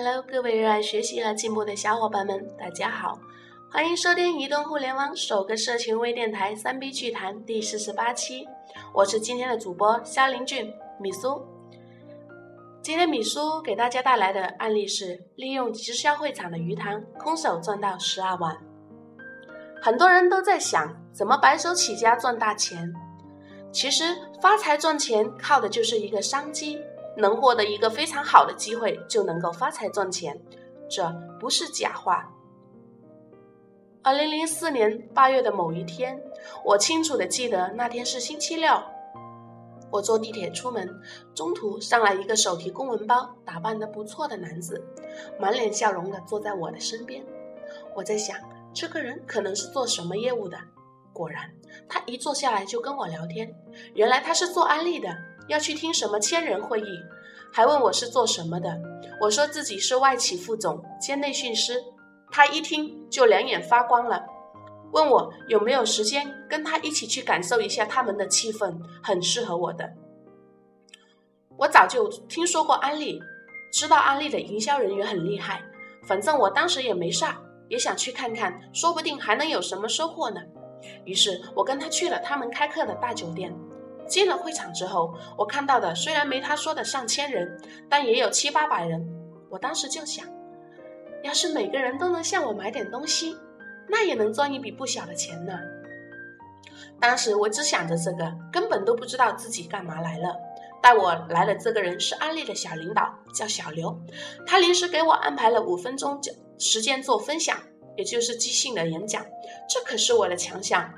Hello，各位热爱学习和进步的小伙伴们，大家好，欢迎收听移动互联网首个社群微电台三 B 剧谈第四十八期，我是今天的主播肖林俊米苏。今天米苏给大家带来的案例是利用直销会场的鱼塘，空手赚到十二万。很多人都在想，怎么白手起家赚大钱？其实发财赚钱靠的就是一个商机。能获得一个非常好的机会，就能够发财赚钱，这不是假话。二零零四年八月的某一天，我清楚的记得那天是星期六。我坐地铁出门，中途上来一个手提公文包、打扮的不错的男子，满脸笑容的坐在我的身边。我在想，这个人可能是做什么业务的。果然，他一坐下来就跟我聊天。原来他是做安利的。要去听什么千人会议，还问我是做什么的。我说自己是外企副总兼内训师，他一听就两眼发光了，问我有没有时间跟他一起去感受一下他们的气氛，很适合我的。我早就听说过安利，知道安利的营销人员很厉害，反正我当时也没事儿，也想去看看，说不定还能有什么收获呢。于是我跟他去了他们开课的大酒店。进了会场之后，我看到的虽然没他说的上千人，但也有七八百人。我当时就想，要是每个人都能向我买点东西，那也能赚一笔不小的钱呢。当时我只想着这个，根本都不知道自己干嘛来了。带我来的这个人是安利的小领导，叫小刘。他临时给我安排了五分钟时间做分享，也就是即兴的演讲。这可是我的强项。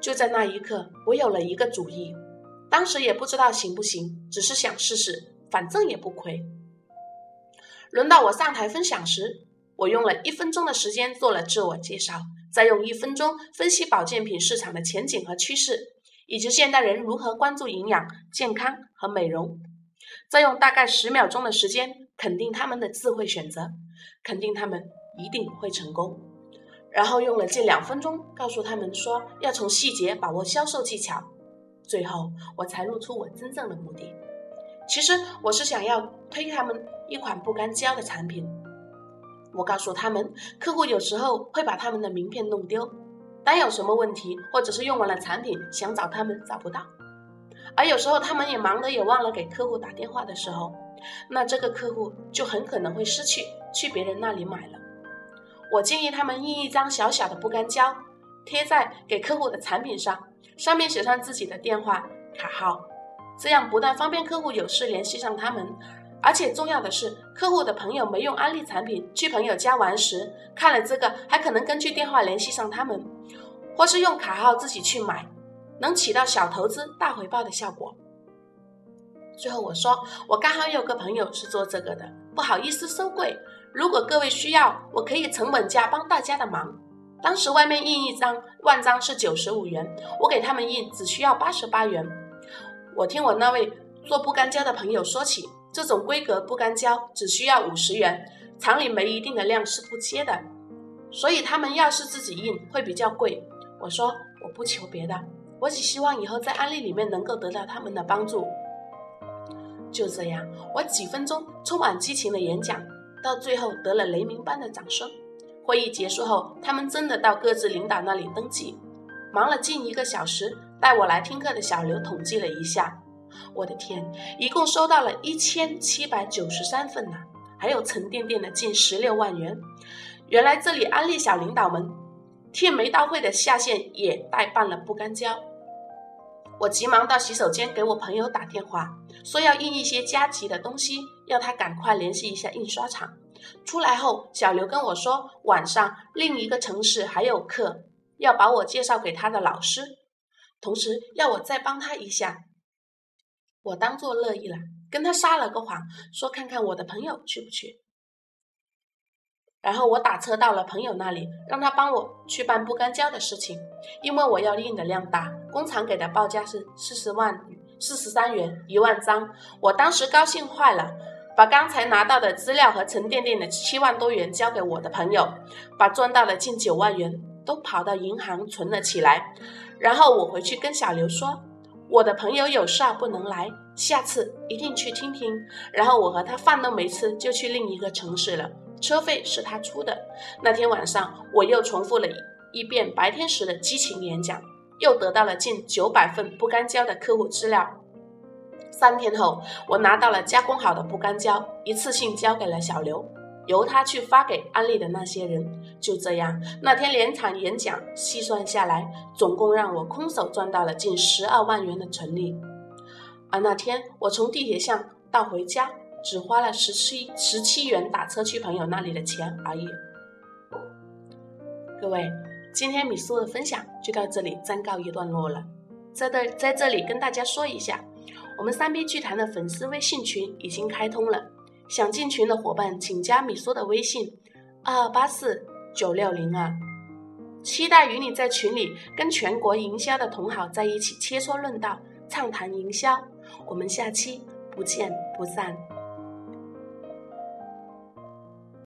就在那一刻，我有了一个主意。当时也不知道行不行，只是想试试，反正也不亏。轮到我上台分享时，我用了一分钟的时间做了自我介绍，再用一分钟分析保健品市场的前景和趋势，以及现代人如何关注营养、健康和美容，再用大概十秒钟的时间肯定他们的智慧选择，肯定他们一定会成功。然后用了近两分钟告诉他们说，要从细节把握销售技巧。最后，我才露出我真正的目的。其实我是想要推他们一款不干胶的产品。我告诉他们，客户有时候会把他们的名片弄丢，当有什么问题，或者是用完了产品想找他们找不到，而有时候他们也忙得也忘了给客户打电话的时候，那这个客户就很可能会失去去别人那里买了。我建议他们印一张小小的不干胶，贴在给客户的产品上。上面写上自己的电话卡号，这样不但方便客户有事联系上他们，而且重要的是，客户的朋友没用安利产品，去朋友家玩时看了这个，还可能根据电话联系上他们，或是用卡号自己去买，能起到小投资大回报的效果。最后我说，我刚好有个朋友是做这个的，不好意思收贵，如果各位需要，我可以成本价帮大家的忙。当时外面印一张万张是九十五元，我给他们印只需要八十八元。我听我那位做不干胶的朋友说起，这种规格不干胶只需要五十元，厂里没一定的量是不接的，所以他们要是自己印会比较贵。我说我不求别的，我只希望以后在安利里面能够得到他们的帮助。就这样，我几分钟充满激情的演讲，到最后得了雷鸣般的掌声。会议结束后，他们真的到各自领导那里登记，忙了近一个小时。带我来听课的小刘统计了一下，我的天，一共收到了一千七百九十三份呢，还有沉甸甸的近十六万元。原来这里安利小领导们替没到会的下线也代办了不干胶。我急忙到洗手间给我朋友打电话，说要印一些加急的东西，要他赶快联系一下印刷厂。出来后，小刘跟我说，晚上另一个城市还有课，要把我介绍给他的老师，同时要我再帮他一下。我当做乐意了，跟他撒了个谎，说看看我的朋友去不去。然后我打车到了朋友那里，让他帮我去办不干胶的事情，因为我要印的量大，工厂给的报价是四十万四十三元一万张，我当时高兴坏了。把刚才拿到的资料和沉甸甸的七万多元交给我的朋友，把赚到的近九万元都跑到银行存了起来。然后我回去跟小刘说：“我的朋友有事不能来，下次一定去听听。然后我和他饭都没吃，就去另一个城市了，车费是他出的。那天晚上，我又重复了一遍白天时的激情演讲，又得到了近九百份不干胶的客户资料。三天后，我拿到了加工好的不干胶，一次性交给了小刘。由他去发给安利的那些人，就这样，那天连场演讲细算下来，总共让我空手赚到了近十二万元的纯利。而那天我从地铁上到回家，只花了十七十七元打车去朋友那里的钱而已。各位，今天米苏的分享就到这里暂告一段落了。在这在这里跟大家说一下，我们三 B 剧团的粉丝微信群已经开通了。想进群的伙伴，请加米苏的微信：二二八四九六零二，期待与你在群里跟全国营销的同好在一起切磋论道，畅谈营销。我们下期不见不散。